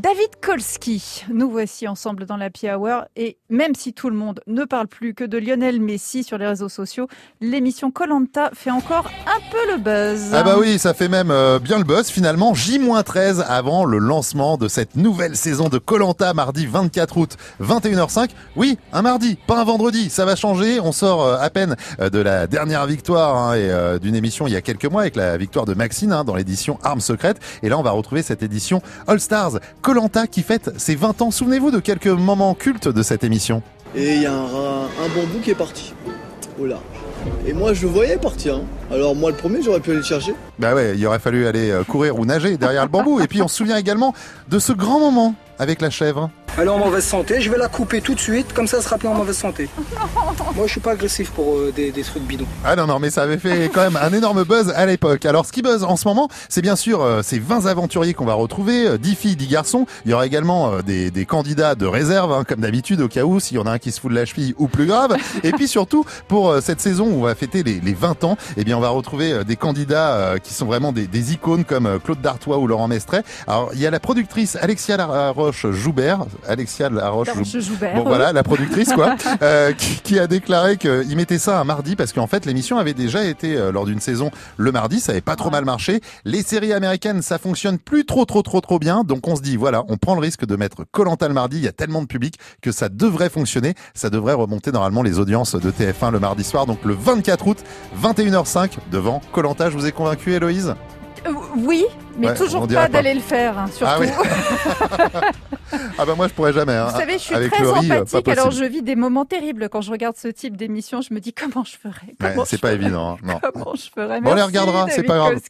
David Kolski, nous voici ensemble dans la Hour et même si tout le monde ne parle plus que de Lionel Messi sur les réseaux sociaux, l'émission Colanta fait encore un peu le buzz. Ah bah oui, ça fait même euh, bien le buzz finalement. J-13 avant le lancement de cette nouvelle saison de Colanta mardi 24 août 21h05. Oui, un mardi, pas un vendredi, ça va changer. On sort euh, à peine euh, de la dernière victoire hein, d'une émission il y a quelques mois avec la victoire de Maxine hein, dans l'édition Armes secrètes et là on va retrouver cette édition All Stars Colanta qui fête ses 20 ans. Souvenez-vous de quelques moments cultes de cette émission. Et il y a un, un bambou qui est parti. Oh là. Et moi je le voyais partir. Hein. Alors moi le premier j'aurais pu aller le chercher. Bah ouais, il aurait fallu aller euh, courir ou nager derrière le bambou. Et puis on se souvient également de ce grand moment avec la chèvre. Elle est en mauvaise santé, je vais la couper tout de suite, comme ça elle sera plus en mauvaise santé. Moi je suis pas agressif pour euh, des, des, trucs bidons. Ah non, non, mais ça avait fait quand même un énorme buzz à l'époque. Alors ce qui buzz en ce moment, c'est bien sûr euh, ces 20 aventuriers qu'on va retrouver, 10 filles, 10 garçons. Il y aura également des, des, candidats de réserve, hein, comme d'habitude, au cas où, s'il y en a un qui se fout de la cheville ou plus grave. Et puis surtout, pour cette saison où on va fêter les, les 20 ans, eh bien on va retrouver des candidats qui sont vraiment des, des icônes comme Claude Dartois ou Laurent Mestret. Alors il y a la productrice Alexia Laroche-Joubert, Alexia Laroche Joubert, bon voilà, la productrice quoi, euh, qui, qui, a déclaré qu'il mettait ça un mardi parce qu'en fait l'émission avait déjà été euh, lors d'une saison le mardi, ça avait pas trop mal marché. Les séries américaines, ça fonctionne plus trop trop trop trop bien, donc on se dit voilà, on prend le risque de mettre Colanta le mardi, il y a tellement de public que ça devrait fonctionner, ça devrait remonter normalement les audiences de TF1 le mardi soir, donc le 24 août, 21h05 devant Colanta. Je vous ai convaincu, Héloïse? Euh, Oui, mais Ouais, toujours pas. d'aller le faire, hein, surtout. Ah oui. Ah bah moi je pourrais jamais. hein. Vous savez, je suis Avec très euh, empathique, alors je vis des moments terribles quand je regarde ce type d'émission. Je me dis comment je ferais Ouais, c'est pas ferais évident. hein, Non. Comment je ferais Bon, on les regardera, c'est pas grave.